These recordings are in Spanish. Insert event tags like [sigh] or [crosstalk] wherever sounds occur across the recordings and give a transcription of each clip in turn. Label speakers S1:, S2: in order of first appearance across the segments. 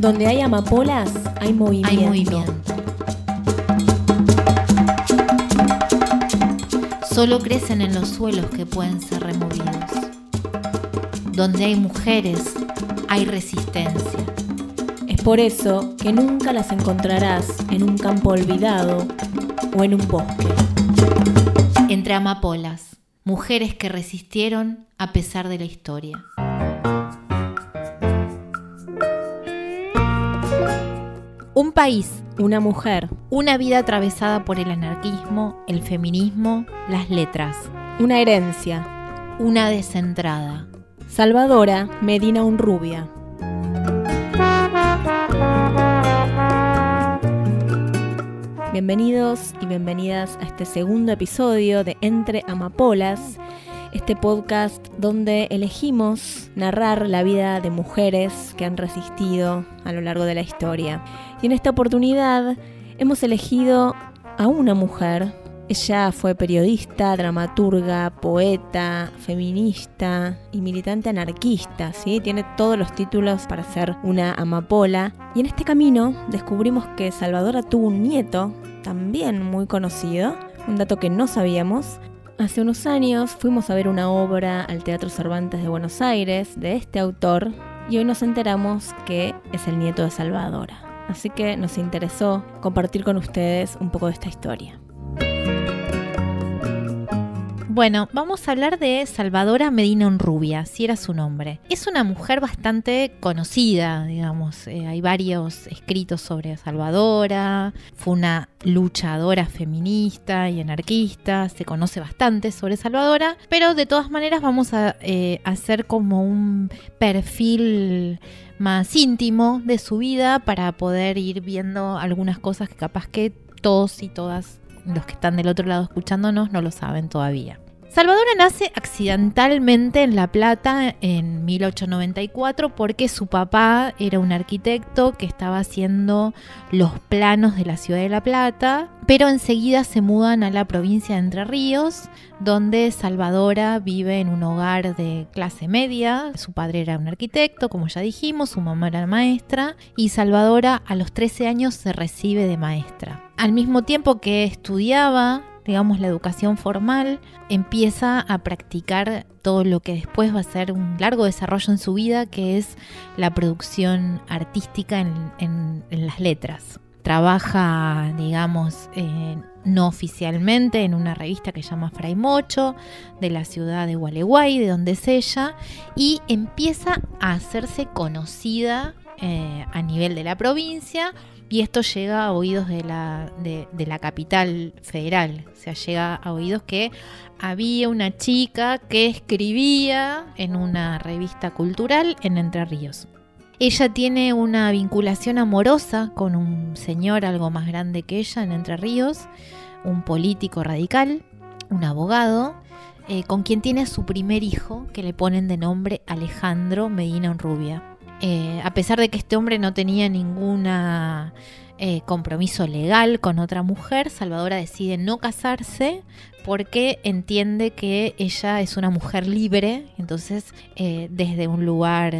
S1: Donde hay amapolas, hay movimiento.
S2: Hay movimiento. Solo crecen en los suelos que pueden ser removidos. Donde hay mujeres, hay resistencia.
S1: Es por eso que nunca las encontrarás en un campo olvidado o en un bosque.
S2: Entre amapolas, mujeres que resistieron a pesar de la historia. Un país,
S1: Una mujer,
S2: una vida atravesada por el anarquismo, el feminismo, las letras,
S1: una herencia.
S2: una descentrada.
S1: Salvadora Medina Unrubia. Bienvenidos y bienvenidas a este segundo episodio de Entre Amapolas, este podcast donde elegimos narrar la vida de mujeres que han resistido a lo largo de la historia. Y en esta oportunidad hemos elegido a una mujer. Ella fue periodista, dramaturga, poeta, feminista y militante anarquista, ¿sí? Tiene todos los títulos para ser una amapola. Y en este camino descubrimos que Salvadora tuvo un nieto, también muy conocido, un dato que no sabíamos. Hace unos años fuimos a ver una obra al Teatro Cervantes de Buenos Aires de este autor y hoy nos enteramos que es el nieto de Salvadora. Así que nos interesó compartir con ustedes un poco de esta historia.
S2: Bueno, vamos a hablar de Salvadora Medina Unrubia, si era su nombre. Es una mujer bastante conocida, digamos. eh, hay varios escritos sobre Salvadora. Fue una luchadora feminista y anarquista. Se conoce bastante sobre Salvadora. Pero de todas maneras vamos a eh, hacer como un perfil más íntimo de su vida para poder ir viendo algunas cosas que capaz que todos y todas los que están del otro lado escuchándonos no lo saben todavía. Salvadora nace accidentalmente en La Plata en 1894 porque su papá era un arquitecto que estaba haciendo los planos de la ciudad de La Plata, pero enseguida se mudan a la provincia de Entre Ríos, donde Salvadora vive en un hogar de clase media. Su padre era un arquitecto, como ya dijimos, su mamá era maestra y Salvadora a los 13 años se recibe de maestra. Al mismo tiempo que estudiaba digamos, la educación formal, empieza a practicar todo lo que después va a ser un largo desarrollo en su vida, que es la producción artística en, las letras. Trabaja, digamos, eh, no oficialmente en una revista que se llama Fray Mocho, de la ciudad de Gualeguay, de donde es ella, y empieza a hacerse conocida eh, a nivel de la provincia y esto llega a oídos de la, capital federal. O sea, llega a oídos que había una chica que escribía en una revista cultural en Entre Ríos. Ella tiene una vinculación amorosa con un señor algo más grande que ella en Entre Ríos, un político radical, un abogado, eh, con quien tiene su primer hijo, que le ponen de nombre Alejandro Medina Unrubia. Eh, a pesar de que este hombre no tenía ninguna eh, compromiso legal con otra mujer, Salvadora decide no casarse porque entiende que ella es una mujer libre, entonces eh, desde un lugar,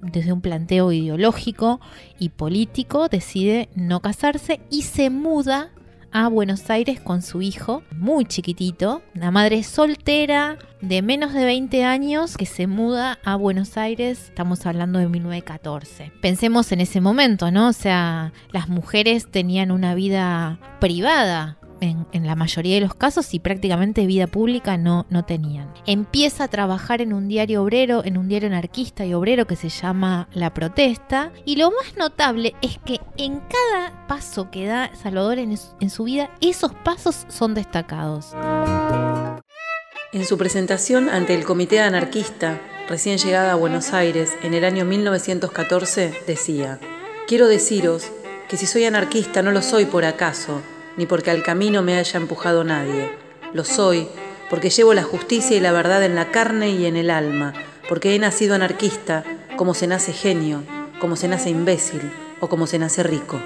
S2: desde un planteo ideológico y político, decide no casarse y se muda a Buenos Aires con su hijo, muy chiquitito, la madre soltera de menos de 20 años que se muda a Buenos Aires, estamos hablando de 1914. Pensemos en ese momento, ¿no? O sea, las mujeres tenían una vida privada. En, la mayoría de los casos y prácticamente vida pública no, no tenían. Empieza a trabajar en un diario obrero, en un diario anarquista y obrero que se llama La Protesta. Y lo más notable es que en cada paso que da Salvador en su vida, esos pasos son destacados.
S3: En su presentación ante el Comité Anarquista, recién llegada a Buenos Aires en el año 1914, decía, Quiero deciros que si soy anarquista no lo soy por acaso, ni porque al camino me haya empujado nadie. Lo soy porque llevo la justicia y la verdad en la carne y en el alma, porque he nacido anarquista como se nace genio, como se nace imbécil o como se nace rico.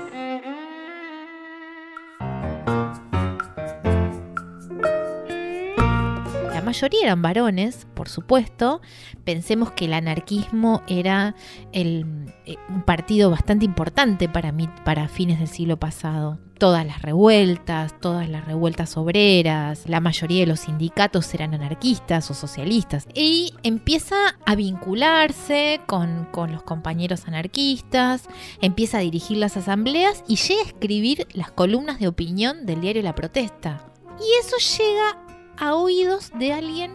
S2: Mayoría eran varones, por supuesto. Pensemos que el anarquismo era el, eh, un partido bastante importante para, mí, para fines del siglo pasado todas las revueltas, todas las revueltas obreras, la mayoría de los sindicatos eran anarquistas o socialistas. Y empieza a vincularse con, con, los compañeros anarquistas, empieza a dirigir las asambleas y llega a escribir las columnas de opinión del diario La Protesta. Y eso llega a oídos de alguien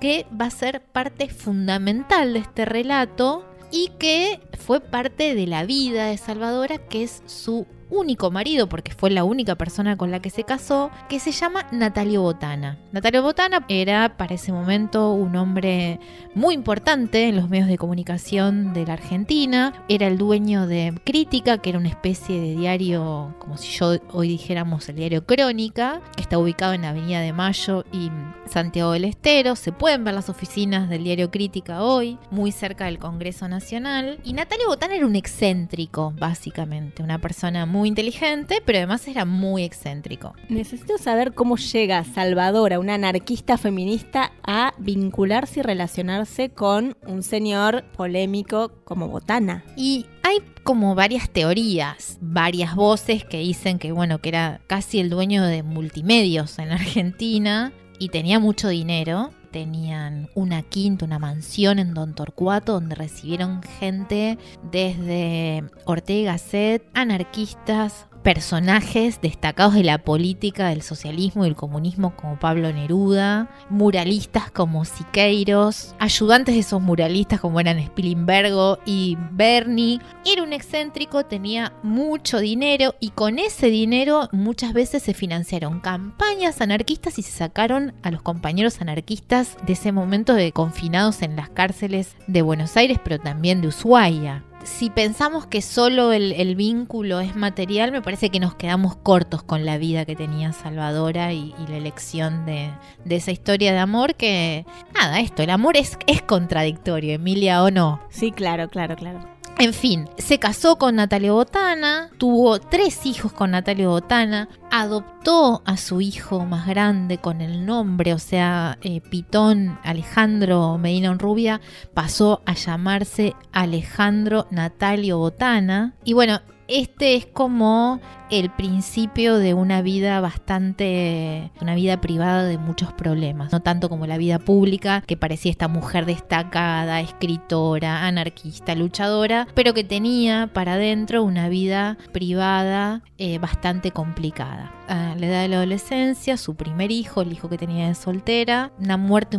S2: que va a ser parte fundamental de este relato y que fue parte de la vida de Salvadora, que es su único marido, porque fue la única persona con la que se casó, que se llama Natalio Botana. Natalio Botana era para ese momento un hombre muy importante en los medios de comunicación de la Argentina, era el dueño de Crítica, que era una especie de diario, como si yo hoy dijéramos el diario Crónica, que está ubicado en Avenida de Mayo y Santiago del Estero, se pueden ver las oficinas del diario Crítica hoy, muy cerca del Congreso Nacional, y Natalio Botana era un excéntrico, básicamente, una persona muy muy inteligente, pero además era muy excéntrico.
S1: Necesito saber cómo llega Salvadora, una anarquista feminista, a vincularse y relacionarse con un señor polémico como Botana.
S2: Y hay como varias teorías, varias voces que dicen que bueno, que era casi el dueño de multimedios en Argentina y tenía mucho dinero tenían una quinta, una mansión en Don Torcuato donde recibieron gente desde Ortega Gasset, anarquistas, personajes destacados de la política del socialismo y el comunismo como Pablo Neruda, muralistas como Siqueiros, ayudantes de esos muralistas como eran Spilimbergo y Bernie. Era un excéntrico, tenía mucho dinero y con ese dinero muchas veces se financiaron campañas anarquistas y se sacaron a los compañeros anarquistas de ese momento de confinados en las cárceles de Buenos Aires, pero también de Ushuaia si pensamos que solo el, vínculo es material, me parece que nos quedamos cortos con la vida que tenía Salvadora y, la elección de, esa historia de amor que, nada, esto, el amor es, es contradictorio, Emilia, ¿o no?
S1: Sí, claro, claro, claro.
S2: En fin, se casó con Natalia Botana, tuvo tres hijos con Natalia Botana, adoptó a su hijo más grande con el nombre, o sea, eh, Pitón Alejandro Medina Rubia, pasó a llamarse Alejandro Natalio Botana. Y bueno, este es como el principio de una vida bastante, una vida privada de muchos problemas, no tanto como la vida pública, que parecía esta mujer destacada, escritora, anarquista, luchadora, pero que tenía para adentro una vida privada eh, bastante complicada. A la edad de la adolescencia, su primer hijo, el hijo que tenía de soltera, una muerte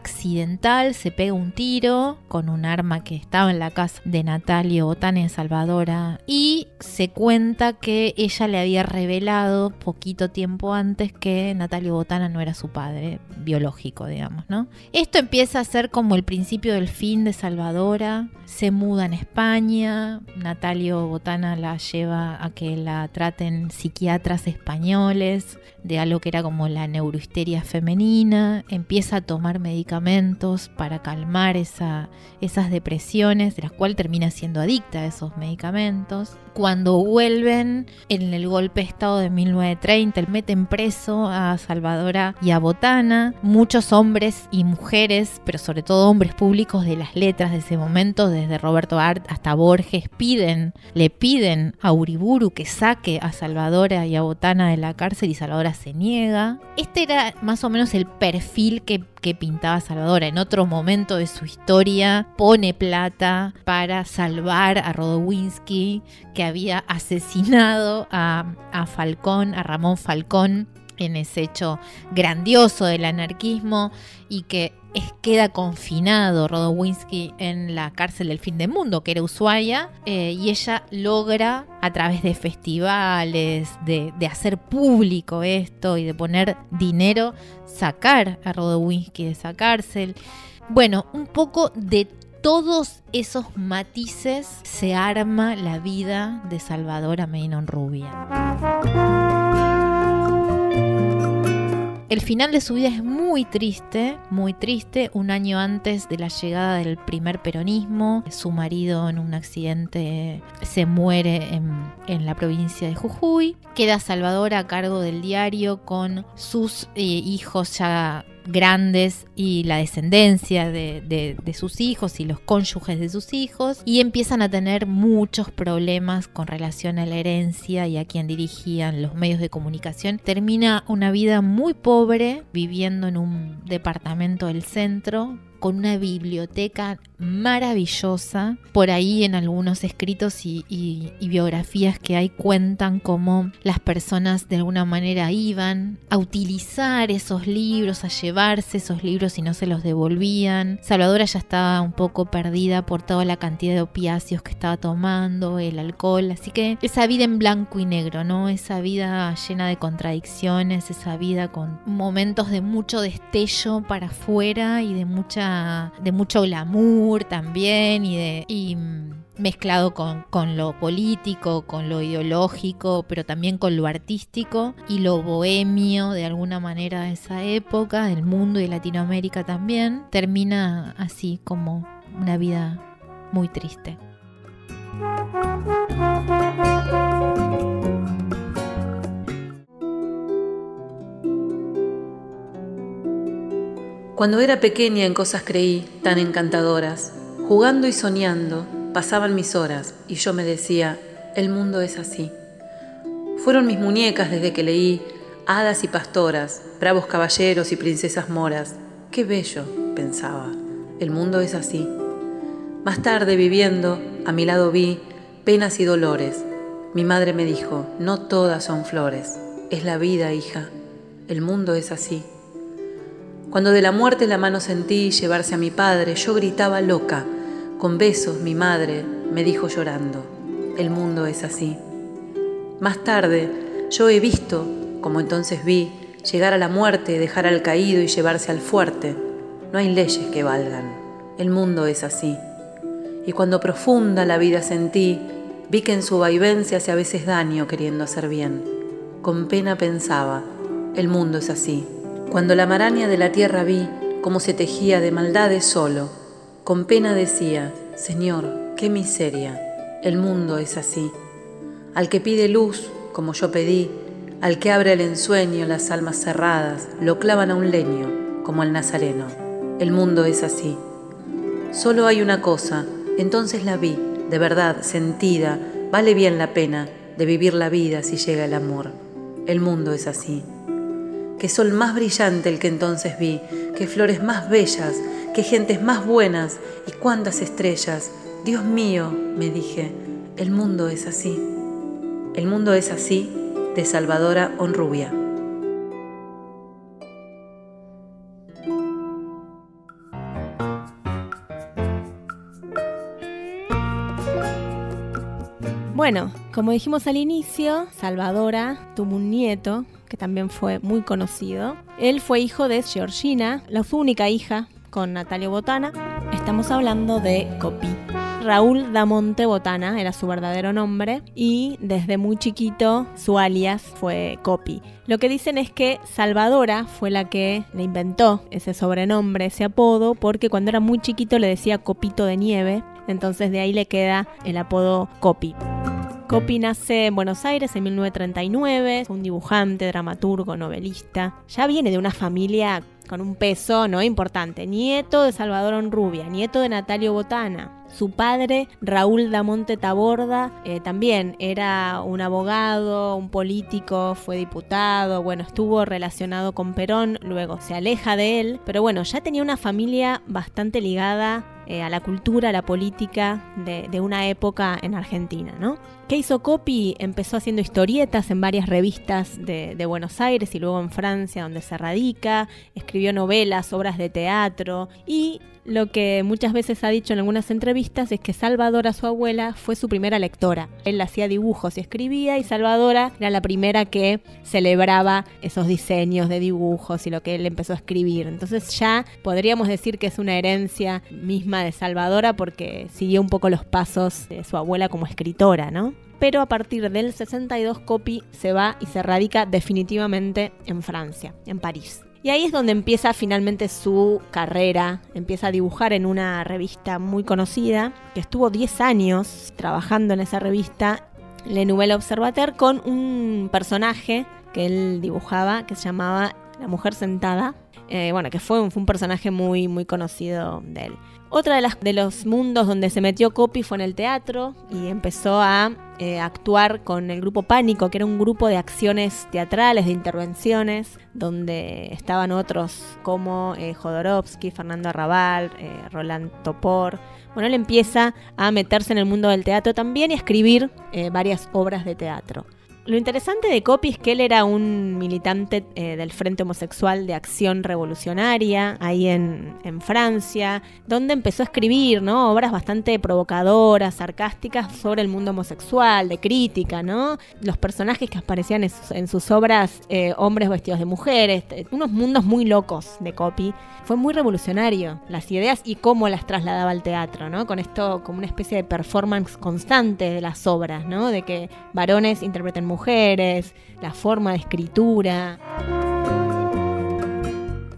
S2: accidental, se pega un tiro con un arma que estaba en la casa de Natalia Botana en Salvadora y se cuenta que ella le había revelado poquito tiempo antes que Natalia Botana no era su padre biológico, digamos, ¿no? Esto empieza a ser como el principio del fin de Salvadora, se muda en España, Natalio Botana la lleva a que la traten psiquiatras españoles de algo que era como la neurohisteria femenina, empieza a tomar medicamentos para calmar esa, esas depresiones, de las cuales termina siendo adicta a esos medicamentos. Cuando vuelven en el golpe de Estado de 1930, meten preso a Salvadora y a Botana. Muchos hombres y mujeres, pero sobre todo hombres públicos de las letras de ese momento, desde Roberto Art hasta Borges, piden, le piden a Uriburu que saque a Salvadora y a Botana de la cárcel y Salvadora se niega. Este era más o menos el perfil que pintaba Salvador. En otro momento de su historia pone plata para salvar a Rodowinsky, que había asesinado a, Falcón, a Ramón Falcón en ese hecho grandioso del anarquismo y que queda confinado Rodowinsky en la cárcel del fin del mundo, que era Ushuaia, eh, y ella logra a través de festivales, de, de, hacer público esto y de poner dinero, sacar a Rodowinsky de esa cárcel. Bueno, un poco de todos esos matices se arma la vida de Salvador Ameinon Rubia. El final de su vida es muy triste, muy triste. Un año antes de la llegada del primer peronismo, su marido en un accidente se muere en, la provincia de Jujuy. Queda Salvador a cargo del diario con sus eh, hijos ya grandes y la descendencia de, sus hijos y los cónyuges de sus hijos y empiezan a tener muchos problemas con relación a la herencia y a quien dirigían los medios de comunicación. Termina una vida muy pobre viviendo en un departamento del centro con una biblioteca maravillosa. Por ahí en algunos escritos y, biografías que hay cuentan cómo las personas de alguna manera iban a utilizar esos libros, a llevarse esos libros y no se los devolvían. Salvadora ya estaba un poco perdida por toda la cantidad de opiáceos que estaba tomando, el alcohol, así que esa vida en blanco y negro, ¿no? Esa vida llena de contradicciones, esa vida con momentos de mucho destello para afuera y de mucha de mucho glamour también y de mezclado con, con, lo político, con lo ideológico, pero también con lo artístico y lo bohemio de alguna manera de esa época, del mundo y de Latinoamérica también, termina así como una vida muy triste.
S3: Cuando era pequeña en cosas creí tan encantadoras. Jugando y soñando pasaban mis horas y yo me decía, el mundo es así. Fueron mis muñecas desde que leí hadas y pastoras, bravos caballeros y princesas moras. Qué bello, pensaba, el mundo es así. Más tarde, viviendo, a mi lado vi penas y dolores. Mi madre me dijo, no todas son flores, es la vida, hija, el mundo es así. Cuando de la muerte la mano sentí llevarse a mi padre, yo gritaba loca. Con besos mi madre me dijo llorando, el mundo es así. Más tarde yo he visto, como entonces vi, llegar a la muerte, dejar al caído y llevarse al fuerte. No hay leyes que valgan, el mundo es así. Y cuando profunda la vida sentí, vi que en su vaivén se a veces daño queriendo hacer bien. Con pena pensaba, el mundo es así. Cuando la maraña de la tierra vi cómo se tejía de maldades solo, con pena decía, Señor, qué miseria, el mundo es así. Al que pide luz, como yo pedí, al que abre el ensueño las almas cerradas, lo clavan a un leño, como al nazareno. El mundo es así. Solo hay una cosa, entonces la vi, de verdad, sentida, vale bien la pena de vivir la vida si llega el amor. El mundo es así que sol más brillante el que entonces vi, que flores más bellas, que gentes más buenas y cuántas estrellas. Dios mío, me dije, el mundo es así. El mundo es así de Salvadora Honrubia.
S1: Bueno, como dijimos al inicio, Salvadora tuvo un nieto que también fue muy conocido. Él fue hijo de Georgina, la su única hija con Natalio Botana. Estamos hablando de Copí. Raúl Damonte Botana era su verdadero nombre y desde muy chiquito su alias fue Copi. Lo que dicen es que Salvadora fue la que le inventó ese sobrenombre, ese apodo, porque cuando era muy chiquito le decía Copito de Nieve, entonces de ahí le queda el apodo Copi. Coppi nace en Buenos Aires en 1939, fue un dibujante, dramaturgo, novelista. Ya viene de una familia con un peso no importante, nieto de Salvador Onrubia, nieto de Natalio Botana. Su padre, Raúl Damonte Taborda, eh, también era un abogado, un político, fue diputado, bueno, estuvo relacionado con Perón, luego se aleja de él, pero bueno, ya tenía una familia bastante ligada eh, a la cultura, a la política de, una época en Argentina, ¿no? ¿Qué hizo Copy? Empezó haciendo historietas en varias revistas de, de, Buenos Aires y luego en Francia, donde se radica, escribió novelas, obras de teatro y lo que muchas veces ha dicho en algunas entrevistas es que Salvadora, su abuela, fue su primera lectora. Él hacía dibujos y escribía y Salvadora era la primera que celebraba esos diseños de dibujos y lo que él empezó a escribir. Entonces ya podríamos decir que es una herencia misma de Salvadora porque siguió un poco los pasos de su abuela como escritora, ¿no? pero a partir del 62 Copy se va y se radica definitivamente en Francia, en París. Y ahí es donde empieza finalmente su carrera. Empieza a dibujar en una revista muy conocida, que estuvo 10 años trabajando en esa revista, Le Nouvelle Observateur, con un personaje que él dibujaba que se llamaba La Mujer Sentada. eh, bueno, que fue un, fue un personaje muy, muy conocido de él. Otra de, las, de los mundos donde se metió Copy fue en el teatro y empezó a eh, actuar con el grupo Pánico, que era un grupo de acciones teatrales, de intervenciones, donde estaban otros como eh, Jodorowsky, Fernando Arrabal, eh, Roland Topor. Bueno, él empieza a meterse en el mundo del teatro también y a escribir eh, varias obras de teatro. Lo interesante de Copy es que él era un militante eh, del Frente Homosexual de Acción Revolucionaria, ahí en, Francia, donde empezó a escribir obras bastante provocadoras, sarcásticas sobre el mundo homosexual, de crítica, ¿no? Los personajes que aparecían en sus, en sus obras, eh, hombres vestidos de mujeres, eh, unos mundos muy locos de Copy. Fue muy revolucionario las ideas y cómo las trasladaba al teatro, ¿no? Con esto como una especie de performance constante de las obras, ¿no? De que varones interpreten mujeres, la forma de escritura.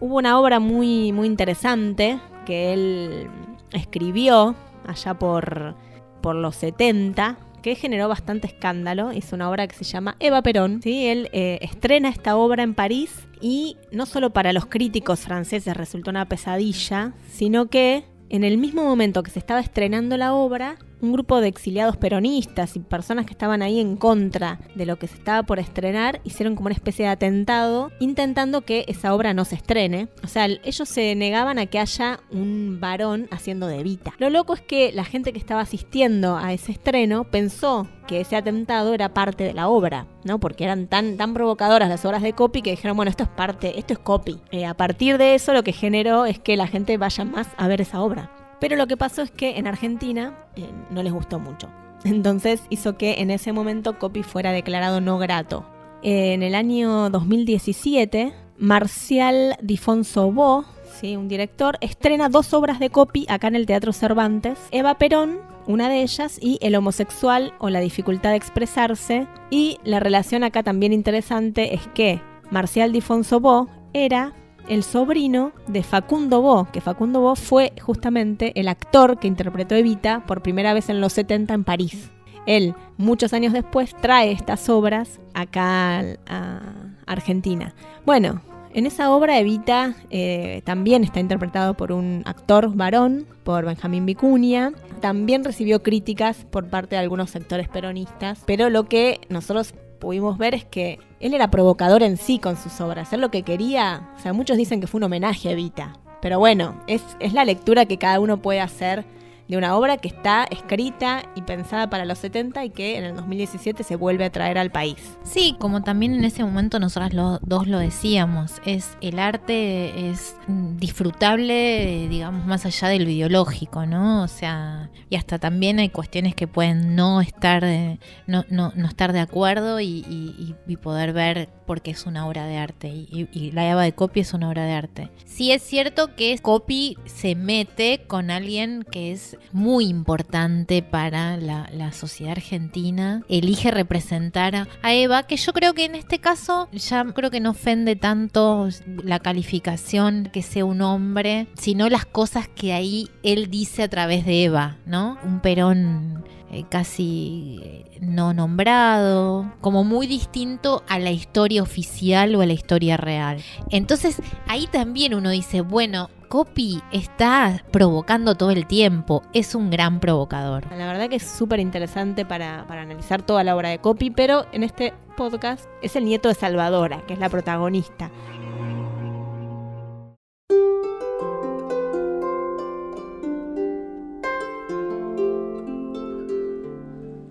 S1: Hubo una obra muy, muy interesante que él escribió allá por, por los 70, que generó bastante escándalo. Es una obra que se llama Eva Perón. ¿sí? Él eh, estrena esta obra en París y no solo para los críticos franceses resultó una pesadilla, sino que en el mismo momento que se estaba estrenando la obra, un grupo de exiliados peronistas y personas que estaban ahí en contra de lo que se estaba por estrenar hicieron como una especie de atentado intentando que esa obra no se estrene. O sea, ellos se negaban a que haya un varón haciendo de Evita. Lo loco es que la gente que estaba asistiendo a ese estreno pensó que ese atentado era parte de la obra, ¿no? Porque eran tan, tan provocadoras las obras de copy que dijeron, bueno, esto es parte, esto es copy. Eh, a partir de eso lo que generó es que la gente vaya más a ver esa obra. Pero lo que pasó es que en Argentina eh, no les gustó mucho. [laughs] Entonces hizo que en ese momento Copy fuera declarado no grato. En el año 2017, Marcial Difonso Bo, ¿sí? un director, estrena dos obras de Copy acá en el Teatro Cervantes. Eva Perón, una de ellas, y El homosexual o la dificultad de expresarse. Y la relación acá también interesante es que Marcial Difonso Bo era el sobrino de Facundo Bo, que Facundo Bo fue justamente el actor que interpretó Evita por primera vez en los 70 en París. Él, muchos años después, trae estas obras acá a Argentina. Bueno, en esa obra Evita eh, también está interpretado por un actor varón, por Benjamín Vicuña. También recibió críticas por parte de algunos sectores peronistas, pero lo que nosotros pudimos ver es que él era provocador en sí con sus obras. Él lo que quería, o sea, muchos dicen que fue un homenaje a Evita. Pero bueno, es, es la lectura que cada uno puede hacer de una obra que está escrita y pensada para los 70 y que en el 2017 se vuelve a traer al país.
S2: Sí, como también en ese momento nosotras los dos lo decíamos, es el arte es disfrutable, digamos, más allá del ideológico, ¿no? O sea, y hasta también hay cuestiones que pueden no estar, de, no, no, no, estar de acuerdo y, poder ver porque es una obra de arte y, y la Eva de Copy es una obra de arte. Sí es cierto que Copy se mete con alguien que es muy importante para la, sociedad argentina, elige representar a, Eva, que yo creo que en este caso ya creo que no ofende tanto la calificación que sea un hombre, sino las cosas que ahí él dice a través de Eva, ¿no? Un Perón casi no nombrado, como muy distinto a la historia oficial o a la historia real. Entonces ahí también uno dice, bueno, Copy está provocando todo el tiempo, es un gran provocador.
S1: La verdad que es súper interesante para, para, analizar toda la obra de Copy, pero en este podcast es el nieto de Salvadora, que es la protagonista.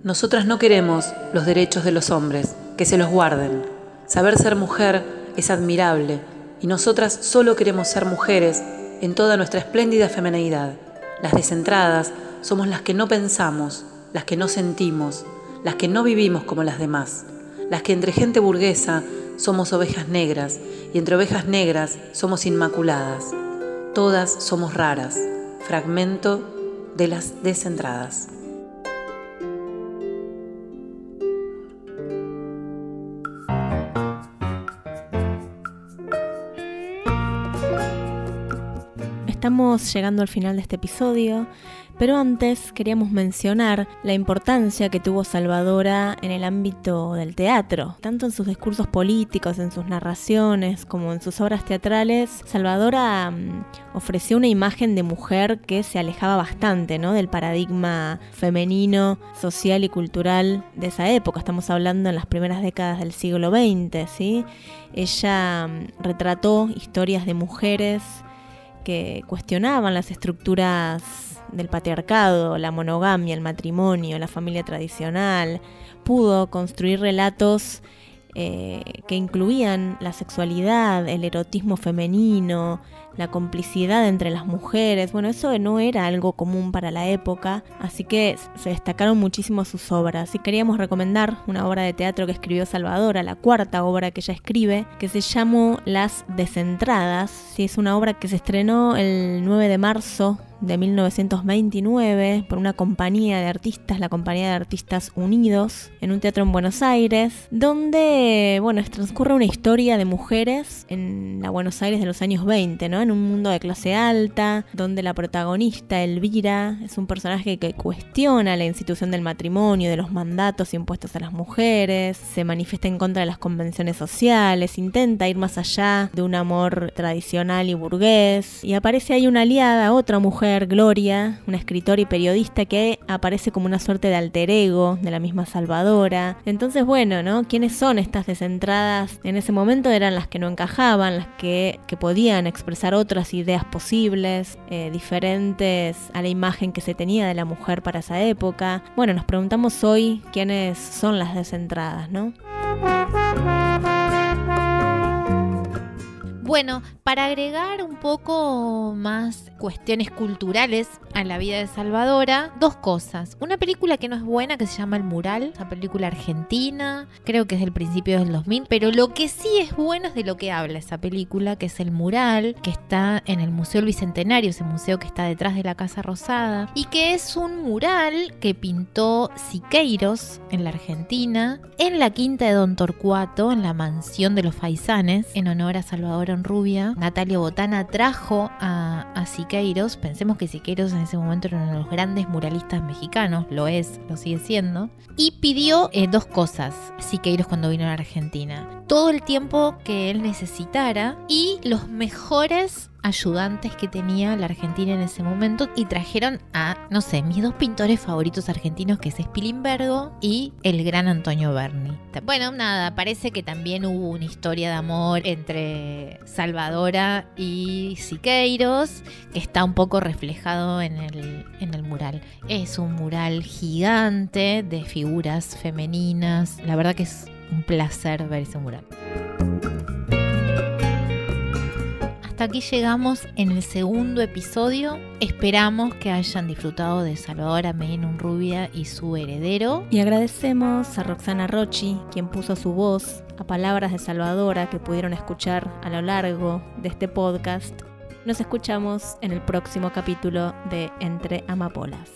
S3: Nosotras no queremos los derechos de los hombres, que se los guarden. Saber ser mujer es admirable y nosotras solo queremos ser mujeres en toda nuestra espléndida femenidad. Las descentradas somos las que no pensamos, las que no sentimos, las que no vivimos como las demás, las que entre gente burguesa somos ovejas negras y entre ovejas negras somos inmaculadas. Todas somos raras, fragmento de las descentradas.
S1: Estamos llegando al final de este episodio, pero antes queríamos mencionar la importancia que tuvo Salvadora en el ámbito del teatro, tanto en sus discursos políticos, en sus narraciones, como en sus obras teatrales. Salvadora mm, ofreció una imagen de mujer que se alejaba bastante ¿no? del paradigma femenino, social y cultural de esa época. Estamos hablando en las primeras décadas del siglo XX. ¿sí? Ella mm, retrató historias de mujeres que cuestionaban las estructuras del patriarcado, la monogamia, el matrimonio, la familia tradicional, pudo construir relatos eh, que incluían la sexualidad, el erotismo femenino, la complicidad entre las mujeres. Bueno, eso no era algo común para la época, así que se destacaron muchísimo sus obras. Y queríamos recomendar una obra de teatro que escribió Salvadora, la cuarta obra que ella escribe, que se llamó Las Desentradas. Sí, es una obra que se estrenó el 9 de marzo de 1929 por una compañía de artistas, la Compañía de Artistas Unidos, en un teatro en Buenos Aires, donde, bueno, transcurre una historia de mujeres en la Buenos Aires de los años 20, ¿no? En un mundo de clase alta, donde la protagonista, Elvira, es un personaje que cuestiona la institución del matrimonio, de los mandatos impuestos a las mujeres, se manifiesta en contra de las convenciones sociales, intenta ir más allá de un amor tradicional y burgués, y aparece ahí una aliada, otra mujer, Gloria, una escritora y periodista que aparece como una suerte de alter ego de la misma Salvadora. Entonces, bueno, ¿no? ¿Quiénes son estas descentradas? En ese momento eran las que no encajaban, las que, podían expresar otras ideas posibles, eh, diferentes a la imagen que se tenía de la mujer para esa época. Bueno, nos preguntamos hoy quiénes son las descentradas, ¿no?
S2: Bueno, para agregar un poco más cuestiones culturales a la vida de Salvadora, dos cosas. Una película que no es buena que se llama El Mural, una película argentina, creo que es del principio del 2000, pero lo que sí es bueno es de lo que habla esa película, que es El Mural, que está en el Museo del Bicentenario, ese museo que está detrás de la Casa Rosada, y que es un mural que pintó Siqueiros en la Argentina, en la quinta de Don Torcuato, en la mansión de los Faisanes, en honor a Salvador Rubia, Natalia Botana trajo a, Siqueiros, pensemos que Siqueiros en ese momento era uno de los grandes muralistas mexicanos, lo es, lo sigue siendo, y pidió eh, dos cosas Siqueiros cuando vino a la Argentina. Todo el tiempo que él necesitara y los mejores ayudantes que tenía la Argentina en ese momento y trajeron a, no sé, mis dos pintores favoritos argentinos, que es Spilimbergo y el gran Antonio Berni. Bueno, nada, parece que también hubo una historia de amor entre Salvadora y Siqueiros, que está un poco reflejado en el, en el mural. Es un mural gigante de figuras femeninas, la verdad que es un placer ver ese mural aquí llegamos en el segundo episodio. Esperamos que hayan disfrutado de Salvador Medina Rubia y su heredero.
S1: Y agradecemos a Roxana Rochi, quien puso su voz a palabras de Salvadora que pudieron escuchar a lo largo de este podcast. Nos escuchamos en el próximo capítulo de Entre Amapolas.